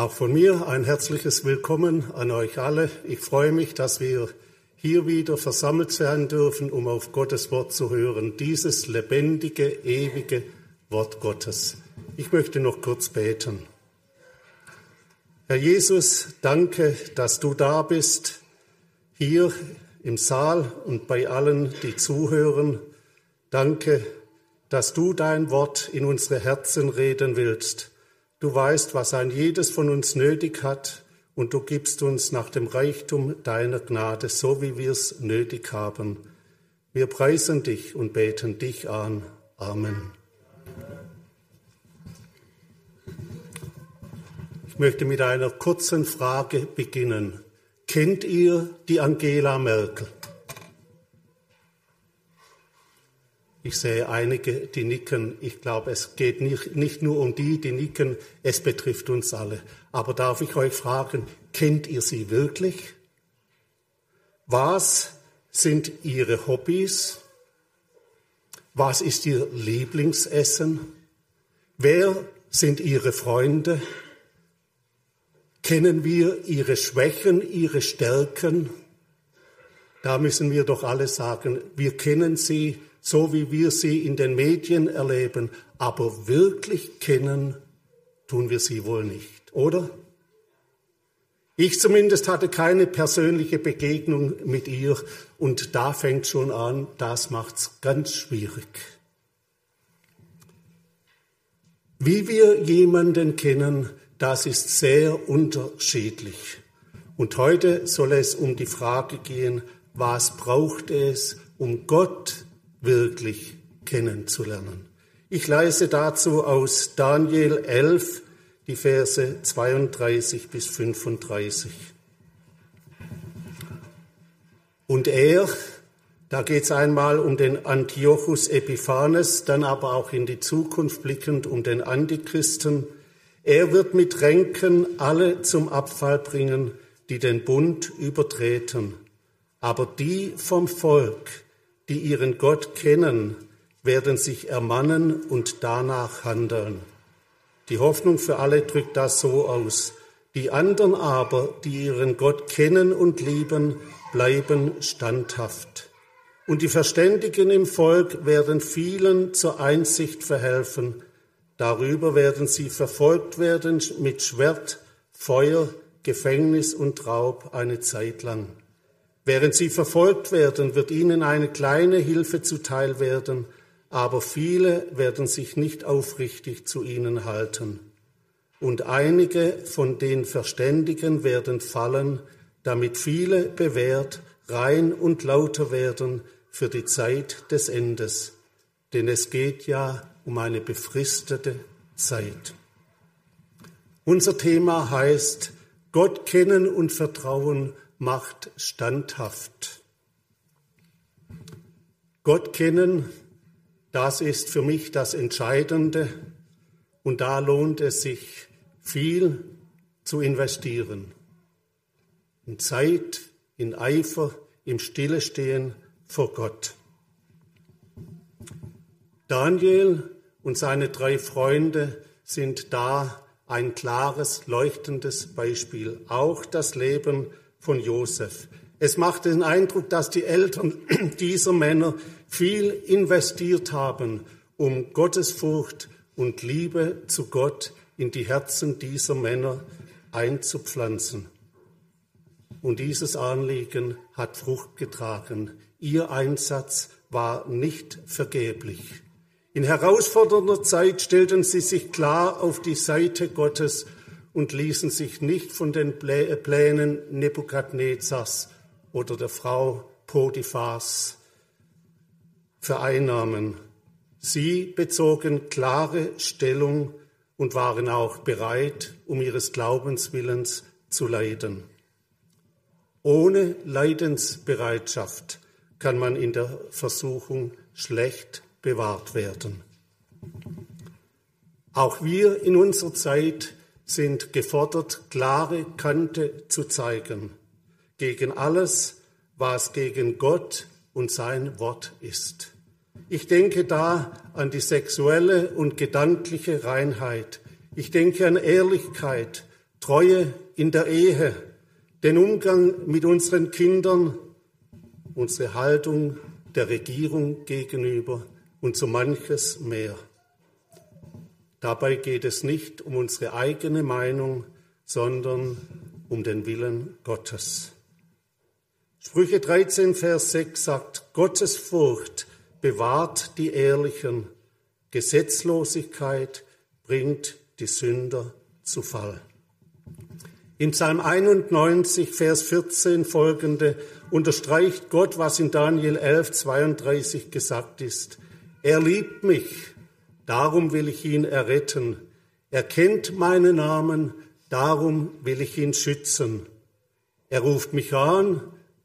Auch von mir ein herzliches Willkommen an euch alle. Ich freue mich, dass wir hier wieder versammelt sein dürfen, um auf Gottes Wort zu hören. Dieses lebendige, ewige Wort Gottes. Ich möchte noch kurz beten. Herr Jesus, danke, dass du da bist, hier im Saal und bei allen, die zuhören. Danke, dass du dein Wort in unsere Herzen reden willst. Du weißt, was ein jedes von uns nötig hat, und du gibst uns nach dem Reichtum deiner Gnade, so wie wir es nötig haben. Wir preisen dich und beten dich an. Amen. Ich möchte mit einer kurzen Frage beginnen. Kennt ihr die Angela Merkel? Ich sehe einige, die nicken. Ich glaube, es geht nicht, nicht nur um die, die nicken, es betrifft uns alle. Aber darf ich euch fragen, kennt ihr sie wirklich? Was sind ihre Hobbys? Was ist ihr Lieblingsessen? Wer sind ihre Freunde? Kennen wir ihre Schwächen, ihre Stärken? Da müssen wir doch alle sagen, wir kennen sie so, wie wir sie in den Medien erleben, aber wirklich kennen tun wir sie wohl nicht, oder? Ich zumindest hatte keine persönliche Begegnung mit ihr und da fängt schon an, das macht's ganz schwierig. Wie wir jemanden kennen, das ist sehr unterschiedlich. Und heute soll es um die Frage gehen, was braucht es, um Gott wirklich kennenzulernen. Ich leise dazu aus Daniel 11, die Verse 32 bis 35. Und er, da geht es einmal um den Antiochus Epiphanes, dann aber auch in die Zukunft blickend um den Antichristen. Er wird mit Ränken alle zum Abfall bringen, die den Bund übertreten. Aber die vom Volk, die ihren Gott kennen, werden sich ermannen und danach handeln. Die Hoffnung für alle drückt das so aus. Die anderen aber, die ihren Gott kennen und lieben, bleiben standhaft. Und die Verständigen im Volk werden vielen zur Einsicht verhelfen. Darüber werden sie verfolgt werden mit Schwert, Feuer, Gefängnis und Raub eine Zeit lang. Während sie verfolgt werden, wird ihnen eine kleine Hilfe zuteil werden, aber viele werden sich nicht aufrichtig zu ihnen halten. Und einige von den Verständigen werden fallen, damit viele bewährt, rein und lauter werden für die Zeit des Endes. Denn es geht ja um eine befristete Zeit. Unser Thema heißt Gott kennen und vertrauen macht standhaft. Gott kennen das ist für mich das Entscheidende und da lohnt es sich viel zu investieren. In Zeit, in Eifer, im Stillestehen vor Gott. Daniel und seine drei Freunde sind da ein klares, leuchtendes Beispiel. Auch das Leben von Josef. Es macht den Eindruck, dass die Eltern dieser Männer viel investiert haben, um Gottesfurcht und Liebe zu Gott in die Herzen dieser Männer einzupflanzen. Und dieses Anliegen hat Frucht getragen. Ihr Einsatz war nicht vergeblich. In herausfordernder Zeit stellten sie sich klar auf die Seite Gottes und ließen sich nicht von den Plänen Nebukadnezars oder der Frau Potiphas vereinnahmen. Sie bezogen klare Stellung und waren auch bereit, um ihres Glaubenswillens zu leiden. Ohne Leidensbereitschaft kann man in der Versuchung schlecht bewahrt werden. Auch wir in unserer Zeit sind gefordert, klare Kante zu zeigen gegen alles, was gegen Gott und sein Wort ist. Ich denke da an die sexuelle und gedankliche Reinheit. Ich denke an Ehrlichkeit, Treue in der Ehe, den Umgang mit unseren Kindern, unsere Haltung der Regierung gegenüber und so manches mehr. Dabei geht es nicht um unsere eigene Meinung, sondern um den Willen Gottes. Sprüche 13, Vers 6 sagt, Gottes Furcht bewahrt die Ehrlichen, Gesetzlosigkeit bringt die Sünder zu Fall. In Psalm 91, Vers 14 folgende unterstreicht Gott, was in Daniel 11, 32 gesagt ist. Er liebt mich, darum will ich ihn erretten. Er kennt meinen Namen, darum will ich ihn schützen. Er ruft mich an,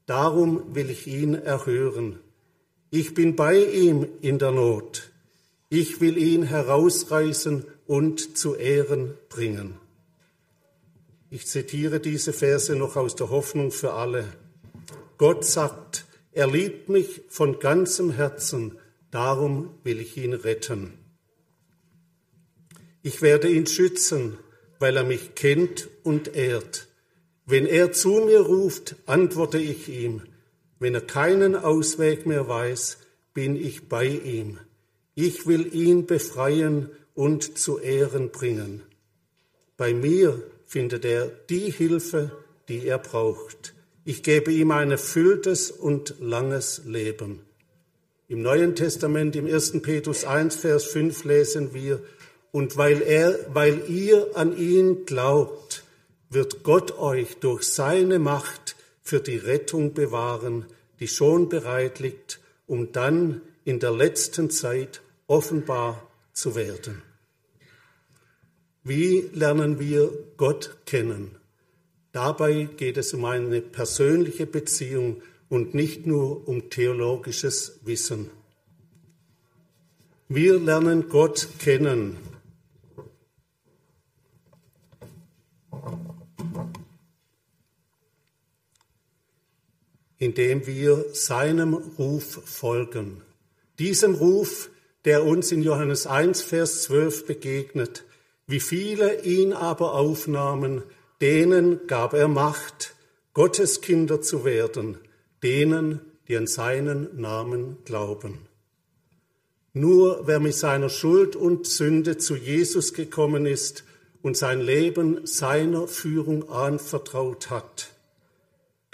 darum will ich ihn erhören. Ich bin bei ihm in der Not. Ich will ihn herausreißen und zu Ehren bringen. Ich zitiere diese Verse noch aus der Hoffnung für alle. Gott sagt, er liebt mich von ganzem Herzen, darum will ich ihn retten. Ich werde ihn schützen, weil er mich kennt und ehrt. Wenn er zu mir ruft, antworte ich ihm. Wenn er keinen Ausweg mehr weiß, bin ich bei ihm. Ich will ihn befreien und zu Ehren bringen. Bei mir findet er die Hilfe, die er braucht. Ich gebe ihm ein erfülltes und langes Leben. Im Neuen Testament, im 1. Petrus 1, Vers 5 lesen wir, und weil er, weil ihr an ihn glaubt, wird Gott euch durch seine Macht für die Rettung bewahren, die schon bereit liegt, um dann in der letzten Zeit offenbar zu werden. Wie lernen wir Gott kennen? Dabei geht es um eine persönliche Beziehung und nicht nur um theologisches Wissen. Wir lernen Gott kennen. Indem wir seinem Ruf folgen. Diesem Ruf, der uns in Johannes 1, Vers 12 begegnet, wie viele ihn aber aufnahmen, denen gab er Macht, Gottes Kinder zu werden, denen, die an seinen Namen glauben. Nur wer mit seiner Schuld und Sünde zu Jesus gekommen ist und sein Leben seiner Führung anvertraut hat,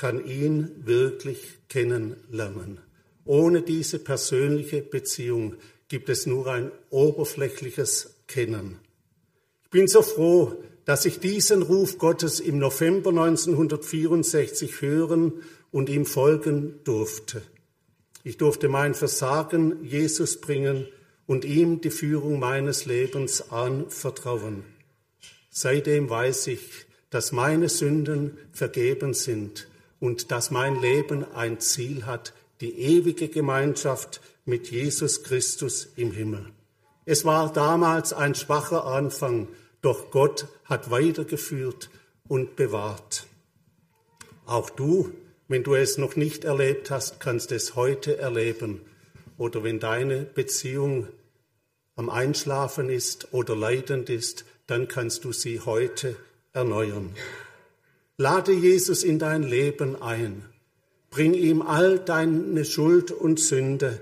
kann ihn wirklich kennenlernen. Ohne diese persönliche Beziehung gibt es nur ein oberflächliches Kennen bin so froh, dass ich diesen Ruf Gottes im November 1964 hören und ihm folgen durfte. Ich durfte mein Versagen Jesus bringen und ihm die Führung meines Lebens anvertrauen. Seitdem weiß ich, dass meine Sünden vergeben sind und dass mein Leben ein Ziel hat, die ewige Gemeinschaft mit Jesus Christus im Himmel. Es war damals ein schwacher Anfang, doch Gott hat weitergeführt und bewahrt. Auch du, wenn du es noch nicht erlebt hast, kannst es heute erleben. Oder wenn deine Beziehung am Einschlafen ist oder leidend ist, dann kannst du sie heute erneuern. Lade Jesus in dein Leben ein. Bring ihm all deine Schuld und Sünde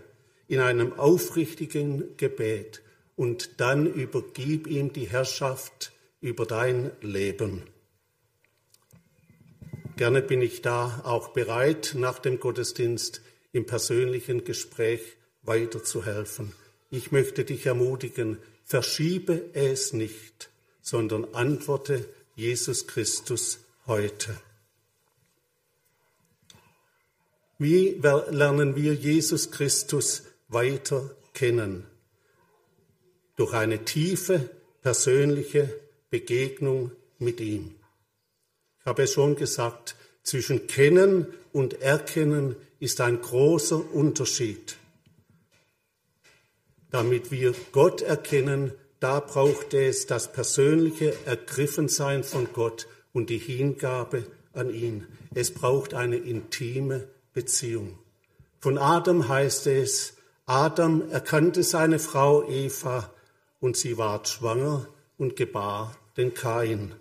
in einem aufrichtigen Gebet und dann übergib ihm die Herrschaft über dein Leben. Gerne bin ich da auch bereit, nach dem Gottesdienst im persönlichen Gespräch weiterzuhelfen. Ich möchte dich ermutigen, verschiebe es nicht, sondern antworte Jesus Christus heute. Wie lernen wir Jesus Christus weiter kennen? durch eine tiefe persönliche Begegnung mit ihm. Ich habe es schon gesagt, zwischen Kennen und Erkennen ist ein großer Unterschied. Damit wir Gott erkennen, da braucht es das persönliche Ergriffensein von Gott und die Hingabe an ihn. Es braucht eine intime Beziehung. Von Adam heißt es, Adam erkannte seine Frau Eva und sie ward schwanger und gebar den Kain.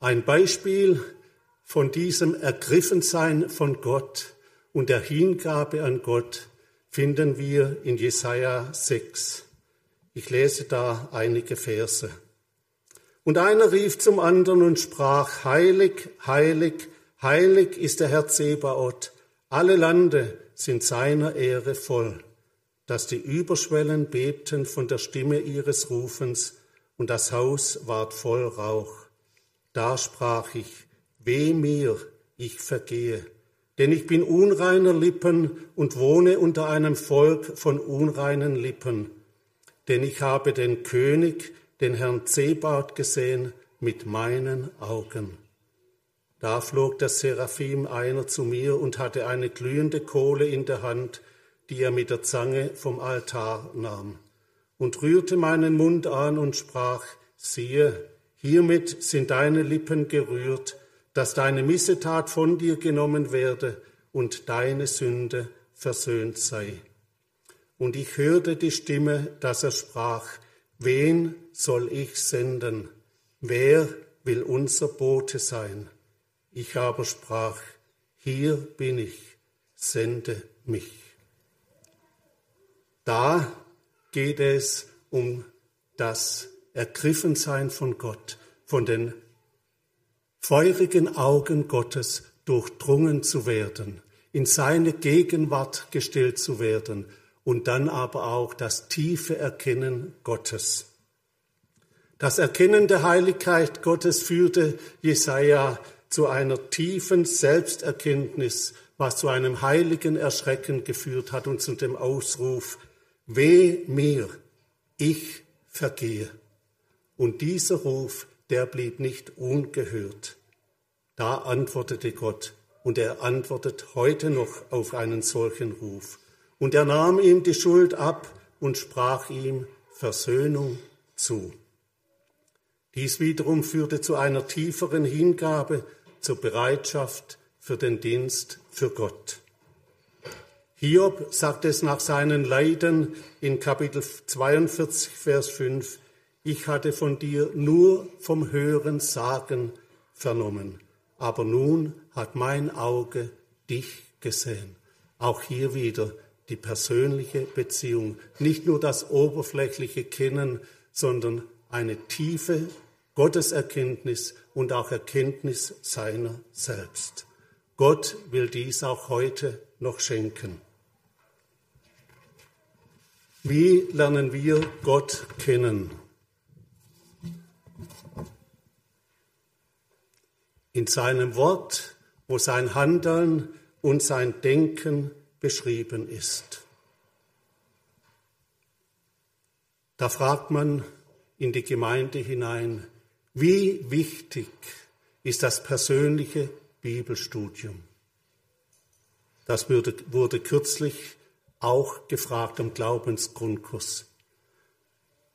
Ein Beispiel von diesem Ergriffensein von Gott und der Hingabe an Gott finden wir in Jesaja 6. Ich lese da einige Verse. Und einer rief zum anderen und sprach, Heilig, heilig, heilig ist der Herr Zebaoth. Alle Lande sind seiner Ehre voll, dass die Überschwellen bebten von der Stimme ihres Rufens und das Haus ward voll Rauch. Da sprach ich, weh mir, ich vergehe, denn ich bin unreiner Lippen und wohne unter einem Volk von unreinen Lippen. Denn ich habe den König, den Herrn Zebaut gesehen mit meinen Augen. Da flog der Seraphim einer zu mir und hatte eine glühende Kohle in der Hand, die er mit der Zange vom Altar nahm, und rührte meinen Mund an und sprach, siehe, hiermit sind deine Lippen gerührt, dass deine Missetat von dir genommen werde und deine Sünde versöhnt sei. Und ich hörte die Stimme, dass er sprach, wen soll ich senden? Wer will unser Bote sein? Ich aber sprach, hier bin ich, sende mich. Da geht es um das Ergriffensein von Gott, von den feurigen Augen Gottes durchdrungen zu werden, in seine Gegenwart gestellt zu werden und dann aber auch das tiefe Erkennen Gottes. Das Erkennen der Heiligkeit Gottes führte Jesaja zu einer tiefen Selbsterkenntnis, was zu einem heiligen Erschrecken geführt hat und zu dem Ausruf, weh mir, ich vergehe. Und dieser Ruf, der blieb nicht ungehört. Da antwortete Gott, und er antwortet heute noch auf einen solchen Ruf. Und er nahm ihm die Schuld ab und sprach ihm Versöhnung zu. Dies wiederum führte zu einer tieferen Hingabe, zur Bereitschaft für den Dienst für Gott. Hiob sagt es nach seinen Leiden in Kapitel 42, Vers 5, ich hatte von dir nur vom Hören sagen vernommen, aber nun hat mein Auge dich gesehen. Auch hier wieder die persönliche Beziehung, nicht nur das oberflächliche Kennen, sondern eine tiefe Gotteserkenntnis und auch Erkenntnis seiner selbst. Gott will dies auch heute noch schenken. Wie lernen wir Gott kennen? In seinem Wort, wo sein Handeln und sein Denken beschrieben ist. Da fragt man in die Gemeinde hinein, wie wichtig ist das persönliche Bibelstudium? Das wurde, wurde kürzlich auch gefragt am Glaubensgrundkurs.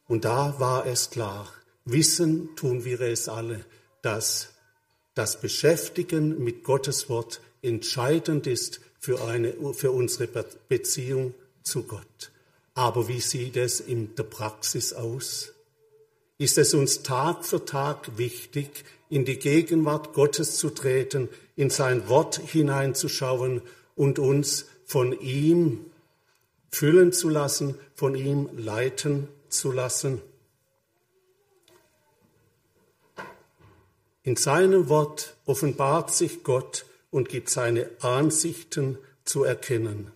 Und da war es klar, wissen tun wir es alle, dass das Beschäftigen mit Gottes Wort entscheidend ist für, eine, für unsere Beziehung zu Gott. Aber wie sieht es in der Praxis aus? Ist es uns Tag für Tag wichtig, in die Gegenwart Gottes zu treten, in sein Wort hineinzuschauen und uns von ihm füllen zu lassen, von ihm leiten zu lassen? In seinem Wort offenbart sich Gott und gibt seine Ansichten zu erkennen.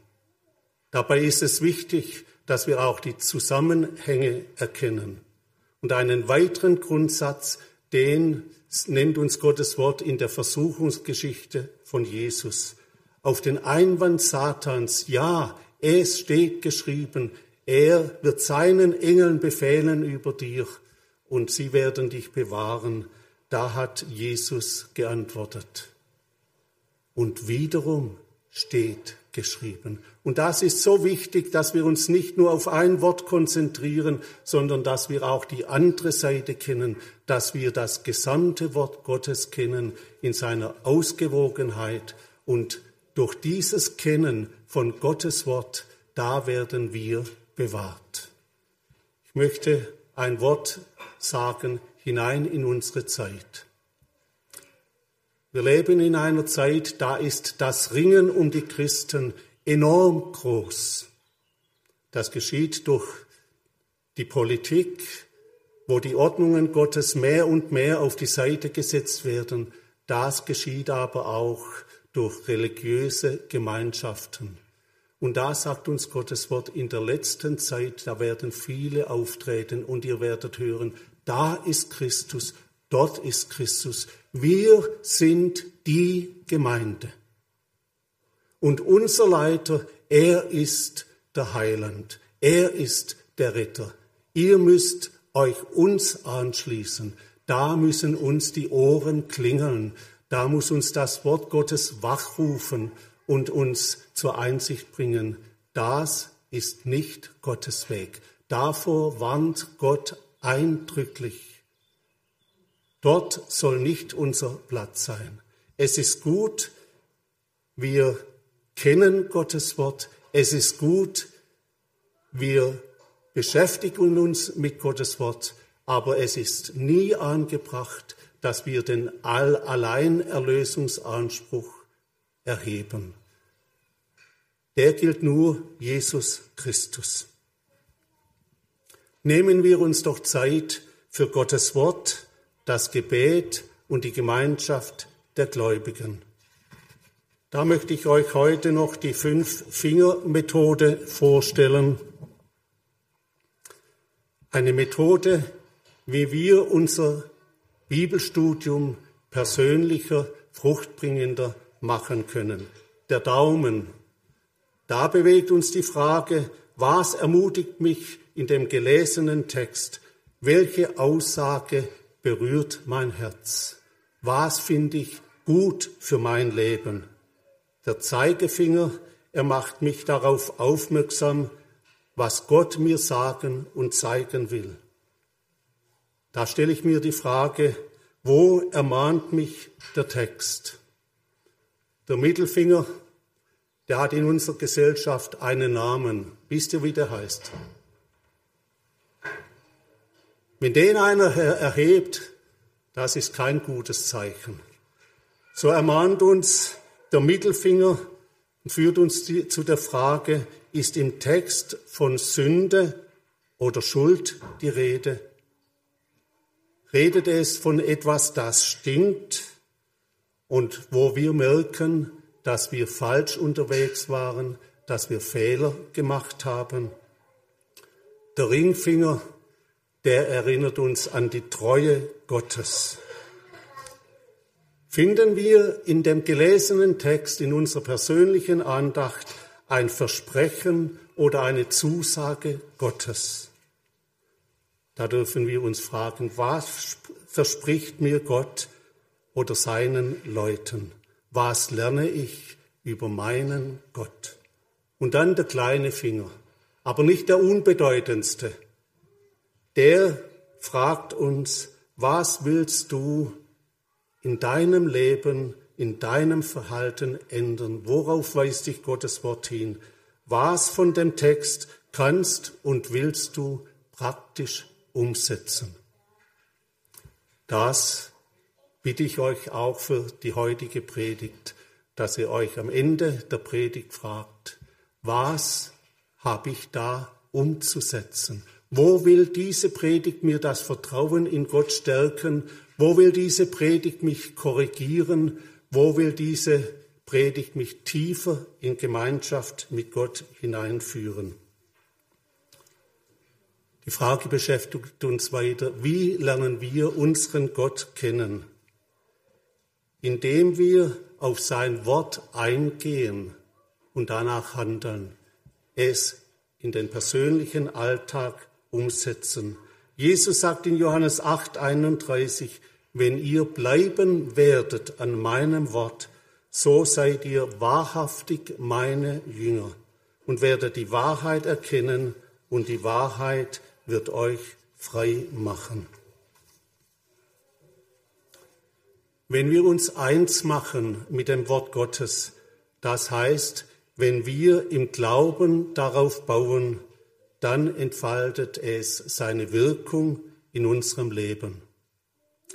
Dabei ist es wichtig, dass wir auch die Zusammenhänge erkennen. Und einen weiteren Grundsatz, den nennt uns Gottes Wort in der Versuchungsgeschichte von Jesus. Auf den Einwand Satans, ja, es steht geschrieben, er wird seinen Engeln befehlen über dir und sie werden dich bewahren. Da hat Jesus geantwortet. Und wiederum steht geschrieben. Und das ist so wichtig, dass wir uns nicht nur auf ein Wort konzentrieren, sondern dass wir auch die andere Seite kennen, dass wir das gesamte Wort Gottes kennen in seiner Ausgewogenheit. Und durch dieses Kennen von Gottes Wort, da werden wir bewahrt. Ich möchte ein Wort sagen hinein in unsere Zeit. Wir leben in einer Zeit, da ist das Ringen um die Christen enorm groß. Das geschieht durch die Politik, wo die Ordnungen Gottes mehr und mehr auf die Seite gesetzt werden. Das geschieht aber auch durch religiöse Gemeinschaften. Und da sagt uns Gottes Wort, in der letzten Zeit, da werden viele auftreten und ihr werdet hören, da ist Christus, dort ist Christus. Wir sind die Gemeinde. Und unser Leiter, er ist der Heiland, er ist der Ritter. Ihr müsst euch uns anschließen. Da müssen uns die Ohren klingeln. Da muss uns das Wort Gottes wachrufen und uns zur Einsicht bringen. Das ist nicht Gottes Weg. Davor warnt Gott eindrücklich. Dort soll nicht unser Platz sein. Es ist gut, wir kennen Gottes Wort. Es ist gut, wir beschäftigen uns mit Gottes Wort, aber es ist nie angebracht, dass wir den Alleinerlösungsanspruch erheben. Der gilt nur Jesus Christus. Nehmen wir uns doch Zeit für Gottes Wort, das Gebet und die Gemeinschaft der Gläubigen. Da möchte ich euch heute noch die Fünf-Finger-Methode vorstellen. Eine Methode, wie wir unser Bibelstudium persönlicher, fruchtbringender machen können. Der Daumen. Da bewegt uns die Frage, was ermutigt mich in dem gelesenen Text? Welche Aussage berührt mein Herz? Was finde ich gut für mein Leben? Der Zeigefinger, er macht mich darauf aufmerksam, was Gott mir sagen und zeigen will. Da stelle ich mir die Frage, wo ermahnt mich der Text? Der Mittelfinger, der hat in unserer Gesellschaft einen Namen. Wisst ihr, wie der heißt? Wenn den einer erhebt, das ist kein gutes Zeichen. So ermahnt uns der Mittelfinger und führt uns zu der Frage, ist im Text von Sünde oder Schuld die Rede? Redet es von etwas, das stinkt und wo wir merken, dass wir falsch unterwegs waren, dass wir Fehler gemacht haben? Der Ringfinger, der erinnert uns an die Treue Gottes finden wir in dem gelesenen Text, in unserer persönlichen Andacht, ein Versprechen oder eine Zusage Gottes. Da dürfen wir uns fragen, was verspricht mir Gott oder seinen Leuten? Was lerne ich über meinen Gott? Und dann der kleine Finger, aber nicht der unbedeutendste. Der fragt uns, was willst du in deinem Leben, in deinem Verhalten ändern? Worauf weist dich Gottes Wort hin? Was von dem Text kannst und willst du praktisch umsetzen? Das bitte ich euch auch für die heutige Predigt, dass ihr euch am Ende der Predigt fragt, was habe ich da umzusetzen? Wo will diese Predigt mir das Vertrauen in Gott stärken wo will diese Predigt mich korrigieren? Wo will diese Predigt mich tiefer in Gemeinschaft mit Gott hineinführen? Die Frage beschäftigt uns weiter, wie lernen wir unseren Gott kennen? Indem wir auf sein Wort eingehen und danach handeln, es in den persönlichen Alltag umsetzen. Jesus sagt in Johannes 8, 31, wenn ihr bleiben werdet an meinem Wort, so seid ihr wahrhaftig meine Jünger und werdet die Wahrheit erkennen und die Wahrheit wird euch frei machen. Wenn wir uns eins machen mit dem Wort Gottes, das heißt, wenn wir im Glauben darauf bauen, dann entfaltet es seine Wirkung in unserem Leben.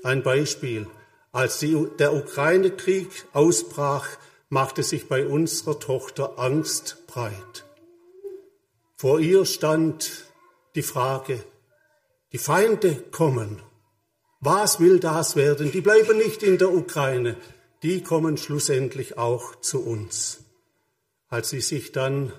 Ein Beispiel. Als die, der Ukraine-Krieg ausbrach, machte sich bei unserer Tochter Angst breit. Vor ihr stand die Frage, die Feinde kommen. Was will das werden? Die bleiben nicht in der Ukraine, die kommen schlussendlich auch zu uns. Als sie sich dann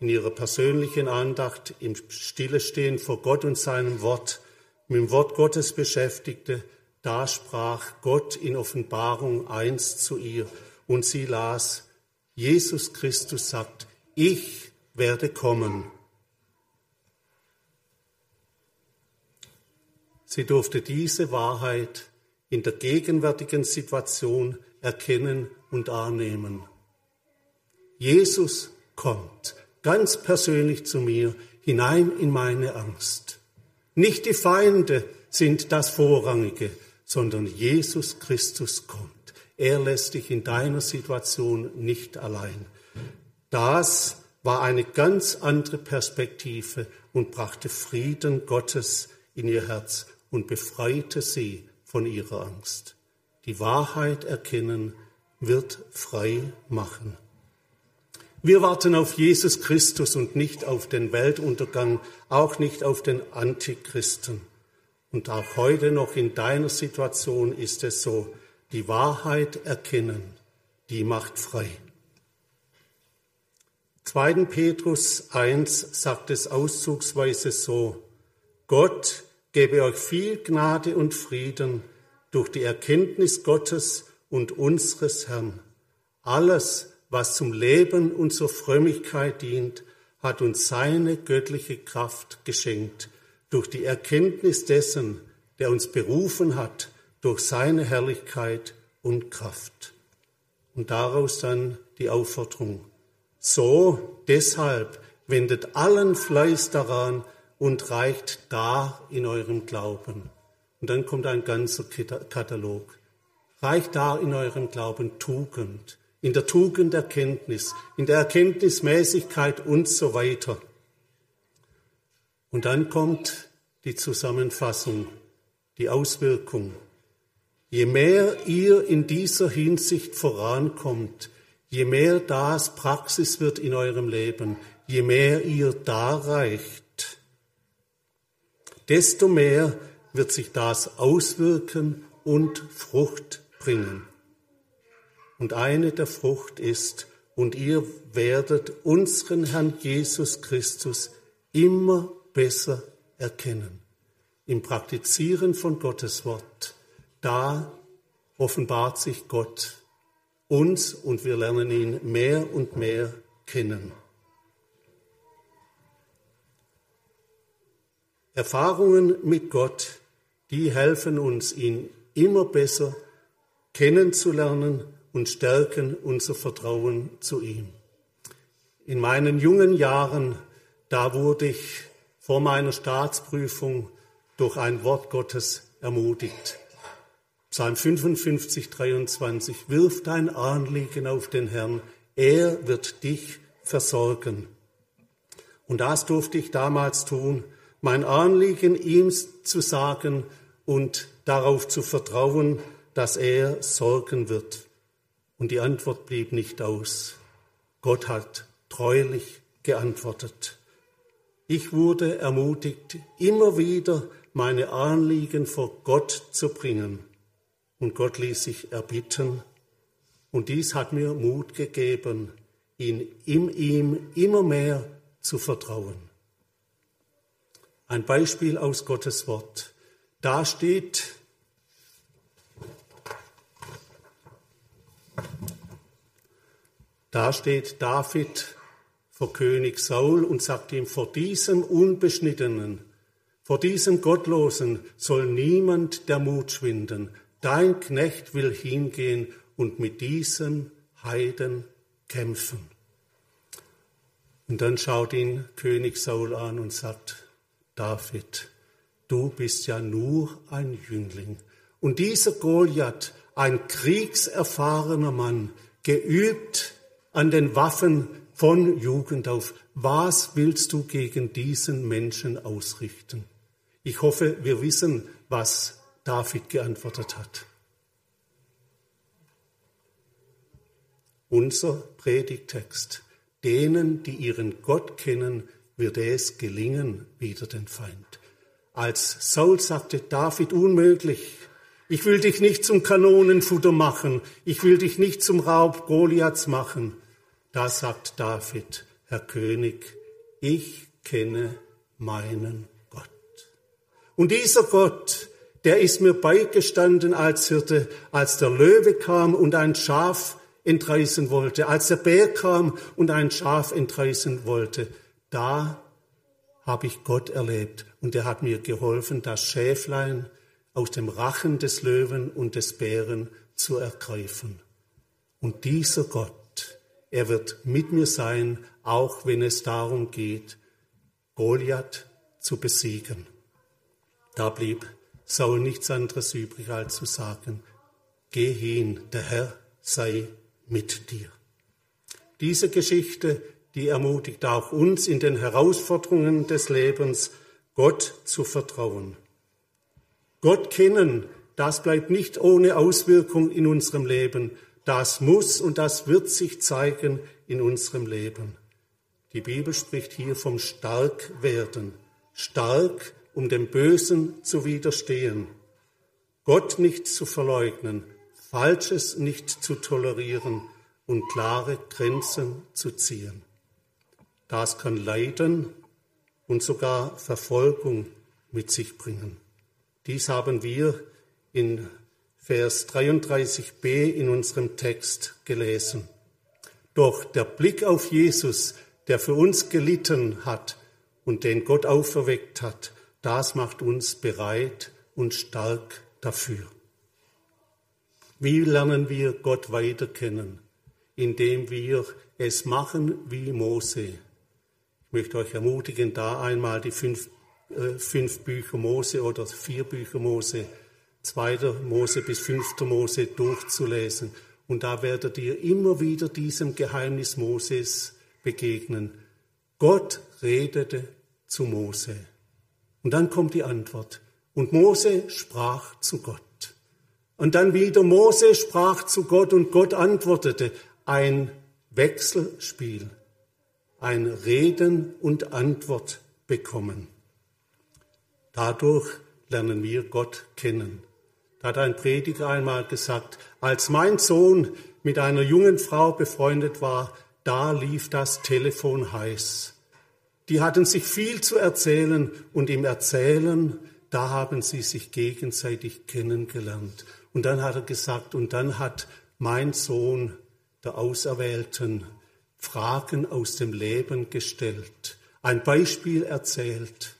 in ihrer persönlichen Andacht im Stillestehen vor Gott und seinem Wort mit dem Wort Gottes beschäftigte, da sprach Gott in Offenbarung eins zu ihr und sie las, Jesus Christus sagt, ich werde kommen. Sie durfte diese Wahrheit in der gegenwärtigen Situation erkennen und annehmen. Jesus kommt ganz persönlich zu mir hinein in meine Angst. Nicht die Feinde sind das Vorrangige, sondern Jesus Christus kommt. Er lässt dich in deiner Situation nicht allein. Das war eine ganz andere Perspektive und brachte Frieden Gottes in ihr Herz und befreite sie von ihrer Angst. Die Wahrheit erkennen wird frei machen. Wir warten auf Jesus Christus und nicht auf den Weltuntergang, auch nicht auf den Antichristen. Und auch heute noch in deiner Situation ist es so, die Wahrheit erkennen, die macht frei. 2. Petrus 1 sagt es auszugsweise so, Gott gebe euch viel Gnade und Frieden durch die Erkenntnis Gottes und unseres Herrn. Alles, was zum Leben und zur Frömmigkeit dient, hat uns seine göttliche Kraft geschenkt, durch die Erkenntnis dessen, der uns berufen hat, durch seine Herrlichkeit und Kraft. Und daraus dann die Aufforderung. So deshalb wendet allen Fleiß daran und reicht da in eurem Glauben. Und dann kommt ein ganzer Katalog. Reicht da in eurem Glauben Tugend, in der Tugend Erkenntnis, in der Erkenntnismäßigkeit und so weiter. Und dann kommt die Zusammenfassung, die Auswirkung. Je mehr ihr in dieser Hinsicht vorankommt, je mehr das Praxis wird in eurem Leben, je mehr ihr da reicht, desto mehr wird sich das auswirken und Frucht bringen. Und eine der Frucht ist, und ihr werdet unseren Herrn Jesus Christus immer besser erkennen. Im Praktizieren von Gottes Wort da offenbart sich Gott uns und wir lernen ihn mehr und mehr kennen. Erfahrungen mit Gott, die helfen uns, ihn immer besser kennenzulernen und stärken unser Vertrauen zu ihm. In meinen jungen Jahren, da wurde ich vor meiner Staatsprüfung durch ein Wort Gottes ermutigt. Psalm 55, 23, wirf dein Anliegen auf den Herrn, er wird dich versorgen. Und das durfte ich damals tun, mein Anliegen ihm zu sagen und darauf zu vertrauen, dass er sorgen wird. Und die Antwort blieb nicht aus. Gott hat treulich geantwortet. Ich wurde ermutigt, immer wieder meine Anliegen vor Gott zu bringen und Gott ließ sich erbitten. Und dies hat mir Mut gegeben, ihn in ihm immer mehr zu vertrauen. Ein Beispiel aus Gottes Wort. Da steht, da steht David vor König Saul und sagt ihm, vor diesem Unbeschnittenen, vor diesem Gottlosen soll niemand der Mut schwinden, dein Knecht will hingehen und mit diesem Heiden kämpfen. Und dann schaut ihn König Saul an und sagt, David, du bist ja nur ein Jüngling. Und dieser Goliath, ein kriegserfahrener Mann, geübt an den Waffen von Jugend auf. Was willst du gegen diesen Menschen ausrichten? Ich hoffe, wir wissen, was David geantwortet hat. Unser Predigtext. Denen, die ihren Gott kennen, wird es gelingen, wider den Feind. Als Saul sagte David unmöglich, ich will dich nicht zum Kanonenfutter machen, ich will dich nicht zum Raub Goliaths machen. Da sagt David, Herr König, ich kenne meinen Gott. Und dieser Gott, der ist mir beigestanden als Hirte, als der Löwe kam und ein Schaf entreißen wollte, als der Bär kam und ein Schaf entreißen wollte. Da habe ich Gott erlebt und er hat mir geholfen, das Schäflein aus dem Rachen des Löwen und des Bären zu ergreifen. Und dieser Gott, er wird mit mir sein, auch wenn es darum geht, Goliath zu besiegen. Da blieb Saul nichts anderes übrig, als zu sagen, geh hin, der Herr sei mit dir. Diese Geschichte, die ermutigt auch uns in den Herausforderungen des Lebens, Gott zu vertrauen. Gott kennen, das bleibt nicht ohne Auswirkung in unserem Leben. Das muss und das wird sich zeigen in unserem Leben. Die Bibel spricht hier vom Starkwerden. Stark, um dem Bösen zu widerstehen. Gott nicht zu verleugnen, Falsches nicht zu tolerieren und klare Grenzen zu ziehen. Das kann Leiden und sogar Verfolgung mit sich bringen. Dies haben wir in Vers 33b in unserem Text gelesen. Doch der Blick auf Jesus, der für uns gelitten hat und den Gott auferweckt hat, das macht uns bereit und stark dafür. Wie lernen wir Gott weiter kennen? Indem wir es machen wie Mose. Ich möchte euch ermutigen, da einmal die fünf, fünf Bücher Mose oder vier Bücher Mose, zweiter Mose bis fünfter Mose durchzulesen. Und da werdet ihr immer wieder diesem Geheimnis Moses begegnen. Gott redete zu Mose. Und dann kommt die Antwort. Und Mose sprach zu Gott. Und dann wieder Mose sprach zu Gott und Gott antwortete. Ein Wechselspiel. Ein Reden und Antwort bekommen. Dadurch lernen wir Gott kennen. Da hat ein Prediger einmal gesagt, als mein Sohn mit einer jungen Frau befreundet war, da lief das Telefon heiß. Die hatten sich viel zu erzählen und im Erzählen, da haben sie sich gegenseitig kennengelernt. Und dann hat er gesagt, und dann hat mein Sohn der Auserwählten Fragen aus dem Leben gestellt, ein Beispiel erzählt,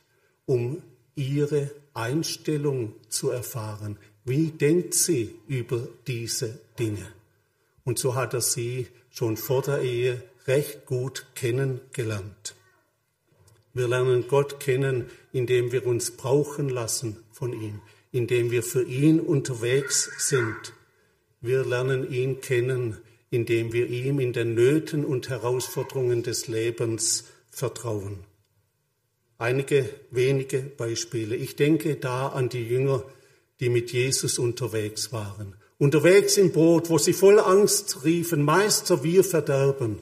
um ihre Einstellung zu erfahren. Wie denkt sie über diese Dinge? Und so hat er sie schon vor der Ehe recht gut kennengelernt. Wir lernen Gott kennen, indem wir uns brauchen lassen von ihm, indem wir für ihn unterwegs sind. Wir lernen ihn kennen, indem wir ihm in den Nöten und Herausforderungen des Lebens vertrauen. Einige wenige Beispiele. Ich denke da an die Jünger, die mit Jesus unterwegs waren. Unterwegs im Boot, wo sie voll Angst riefen, Meister, wir verderben.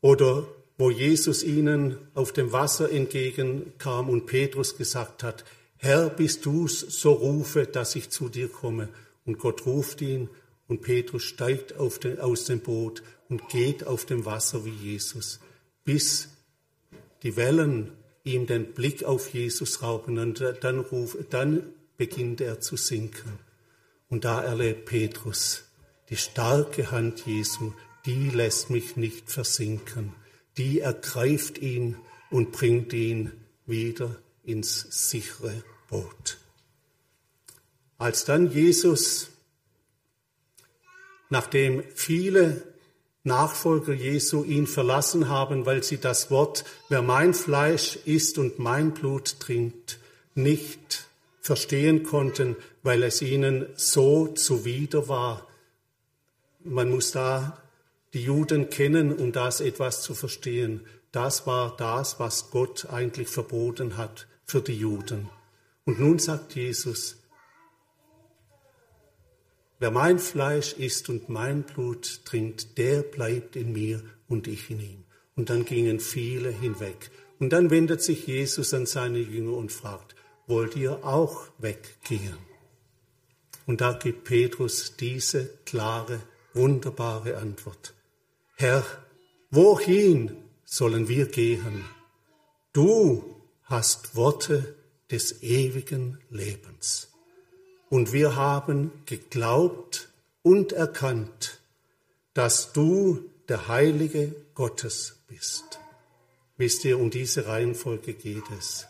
Oder wo Jesus ihnen auf dem Wasser entgegenkam und Petrus gesagt hat, Herr, bist du's, so rufe, dass ich zu dir komme. Und Gott ruft ihn und Petrus steigt den, aus dem Boot und geht auf dem Wasser wie Jesus, bis die Wellen ihm den Blick auf Jesus rauben und dann, ruf, dann beginnt er zu sinken. Und da erlebt Petrus die starke Hand Jesu, die lässt mich nicht versinken die ergreift ihn und bringt ihn wieder ins sichere Boot. Als dann Jesus, nachdem viele Nachfolger Jesu ihn verlassen haben, weil sie das Wort, wer mein Fleisch isst und mein Blut trinkt, nicht verstehen konnten, weil es ihnen so zuwider war. Man muss da die Juden kennen, um das etwas zu verstehen. Das war das, was Gott eigentlich verboten hat für die Juden. Und nun sagt Jesus, Wer mein Fleisch isst und mein Blut trinkt, der bleibt in mir und ich in ihm. Und dann gingen viele hinweg. Und dann wendet sich Jesus an seine Jünger und fragt, wollt ihr auch weggehen? Und da gibt Petrus diese klare, wunderbare Antwort. Herr, wohin sollen wir gehen? Du hast Worte des ewigen Lebens. Und wir haben geglaubt und erkannt, dass du der Heilige Gottes bist. Wisst ihr, um diese Reihenfolge geht es.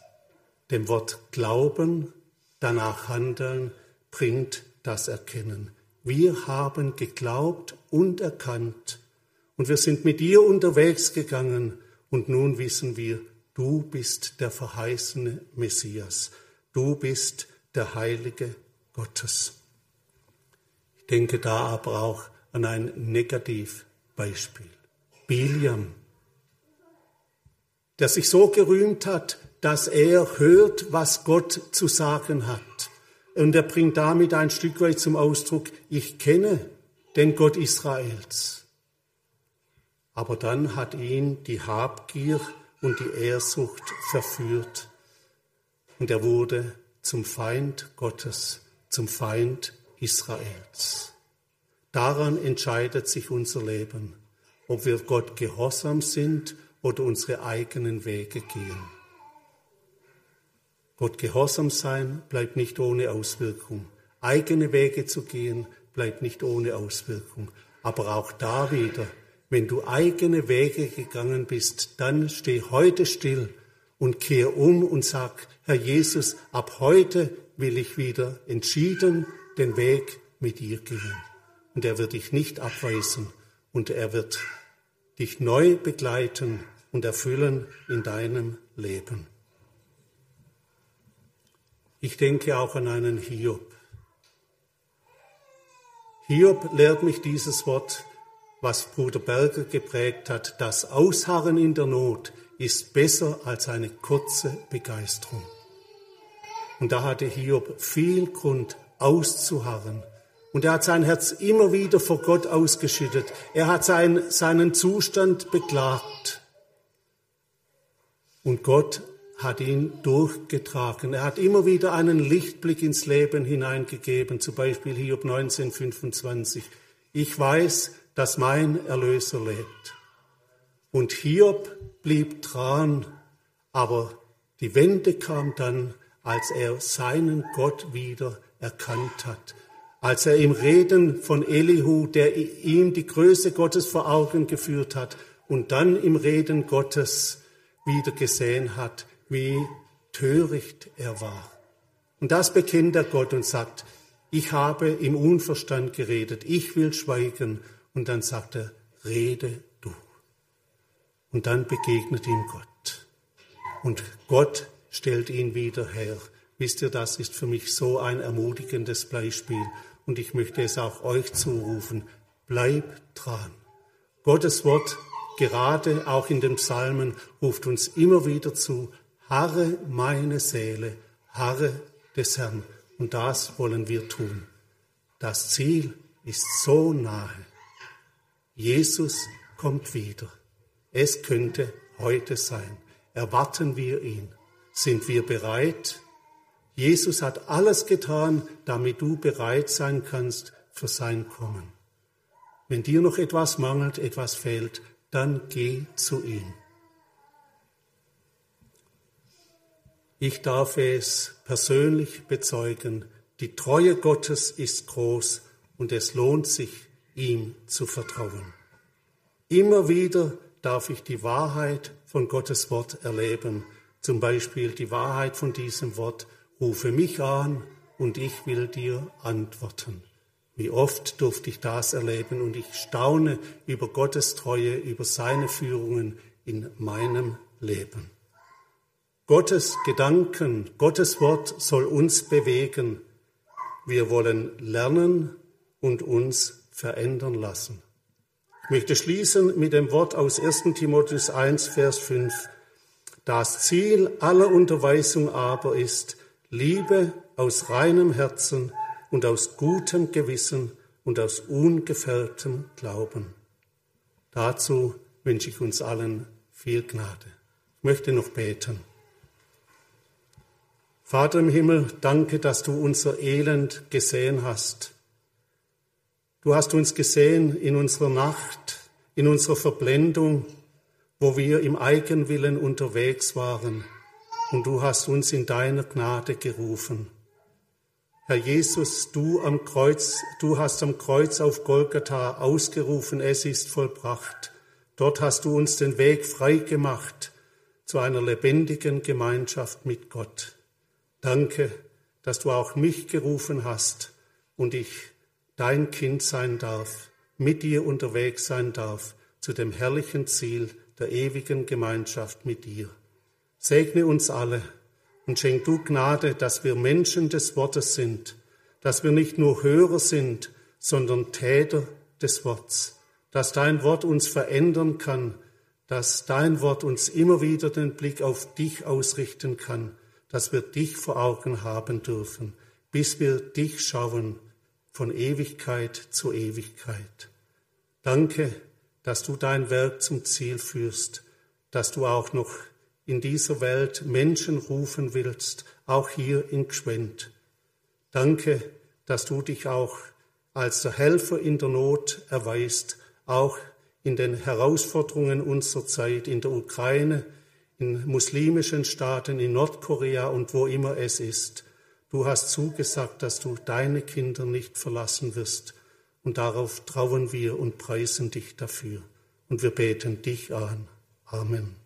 Dem Wort Glauben, danach Handeln, bringt das Erkennen. Wir haben geglaubt und erkannt und wir sind mit dir unterwegs gegangen und nun wissen wir, du bist der verheißene Messias, du bist der Heilige Gottes. Ich denke da aber auch an ein Negativbeispiel. Biliam, der sich so gerühmt hat, dass er hört, was Gott zu sagen hat. Und er bringt damit ein Stück weit zum Ausdruck, ich kenne den Gott Israels. Aber dann hat ihn die Habgier und die Ehrsucht verführt. Und er wurde zum Feind Gottes zum Feind Israels. Daran entscheidet sich unser Leben, ob wir Gott gehorsam sind oder unsere eigenen Wege gehen. Gott gehorsam sein bleibt nicht ohne Auswirkung. Eigene Wege zu gehen bleibt nicht ohne Auswirkung. Aber auch da wieder, wenn du eigene Wege gegangen bist, dann steh heute still und kehr um und sag, Herr Jesus, ab heute will ich wieder entschieden den Weg mit dir gehen. Und er wird dich nicht abweisen und er wird dich neu begleiten und erfüllen in deinem Leben. Ich denke auch an einen Hiob. Hiob lehrt mich dieses Wort, was Bruder Berger geprägt hat, das Ausharren in der Not ist besser als eine kurze Begeisterung. Und da hatte Hiob viel Grund auszuharren. Und er hat sein Herz immer wieder vor Gott ausgeschüttet. Er hat sein, seinen Zustand beklagt. Und Gott hat ihn durchgetragen. Er hat immer wieder einen Lichtblick ins Leben hineingegeben, zum Beispiel Hiob 1925. Ich weiß, dass mein Erlöser lebt. Und Hiob blieb dran, aber die Wende kam dann, als er seinen Gott wieder erkannt hat, als er im Reden von Elihu, der ihm die Größe Gottes vor Augen geführt hat, und dann im Reden Gottes wieder gesehen hat, wie töricht er war. Und das bekennt er Gott und sagt, ich habe im Unverstand geredet, ich will schweigen. Und dann sagt er, rede du. Und dann begegnet ihm Gott. Und Gott stellt ihn wieder her. Wisst ihr, das ist für mich so ein ermutigendes Beispiel. Und ich möchte es auch euch zurufen. Bleib dran. Gottes Wort, gerade auch in den Psalmen, ruft uns immer wieder zu. Harre meine Seele, harre des Herrn. Und das wollen wir tun. Das Ziel ist so nahe. Jesus kommt wieder. Es könnte heute sein. Erwarten wir ihn. Sind wir bereit? Jesus hat alles getan, damit du bereit sein kannst für sein Kommen. Wenn dir noch etwas mangelt, etwas fehlt, dann geh zu ihm. Ich darf es persönlich bezeugen, die Treue Gottes ist groß und es lohnt sich, ihm zu vertrauen. Immer wieder darf ich die Wahrheit von Gottes Wort erleben zum Beispiel die Wahrheit von diesem Wort, rufe mich an und ich will dir antworten. Wie oft durfte ich das erleben und ich staune über Gottes Treue, über seine Führungen in meinem Leben. Gottes Gedanken, Gottes Wort soll uns bewegen. Wir wollen lernen und uns verändern lassen. Ich möchte schließen mit dem Wort aus 1 Timotheus 1, Vers 5. Das Ziel aller Unterweisung aber ist Liebe aus reinem Herzen und aus gutem Gewissen und aus ungefährtem Glauben. Dazu wünsche ich uns allen viel Gnade. Ich möchte noch beten. Vater im Himmel, danke, dass du unser Elend gesehen hast. Du hast uns gesehen in unserer Nacht, in unserer Verblendung, wo wir im Eigenwillen unterwegs waren, und du hast uns in deiner Gnade gerufen. Herr Jesus, du am Kreuz, du hast am Kreuz auf Golgatha ausgerufen, es ist vollbracht. Dort hast du uns den Weg frei gemacht zu einer lebendigen Gemeinschaft mit Gott. Danke, dass du auch mich gerufen hast und ich dein Kind sein darf, mit dir unterwegs sein darf, zu dem herrlichen Ziel der ewigen Gemeinschaft mit dir. Segne uns alle und schenk du Gnade, dass wir Menschen des Wortes sind, dass wir nicht nur Hörer sind, sondern Täter des Wortes, dass dein Wort uns verändern kann, dass dein Wort uns immer wieder den Blick auf dich ausrichten kann, dass wir dich vor Augen haben dürfen, bis wir dich schauen von Ewigkeit zu Ewigkeit. Danke, dass du dein Werk zum Ziel führst, dass du auch noch in dieser Welt Menschen rufen willst, auch hier in Gschwend. Danke, dass du dich auch als der Helfer in der Not erweist, auch in den Herausforderungen unserer Zeit in der Ukraine, in muslimischen Staaten, in Nordkorea und wo immer es ist. Du hast zugesagt, dass du deine Kinder nicht verlassen wirst. Und darauf trauen wir und preisen dich dafür. Und wir beten dich an. Amen.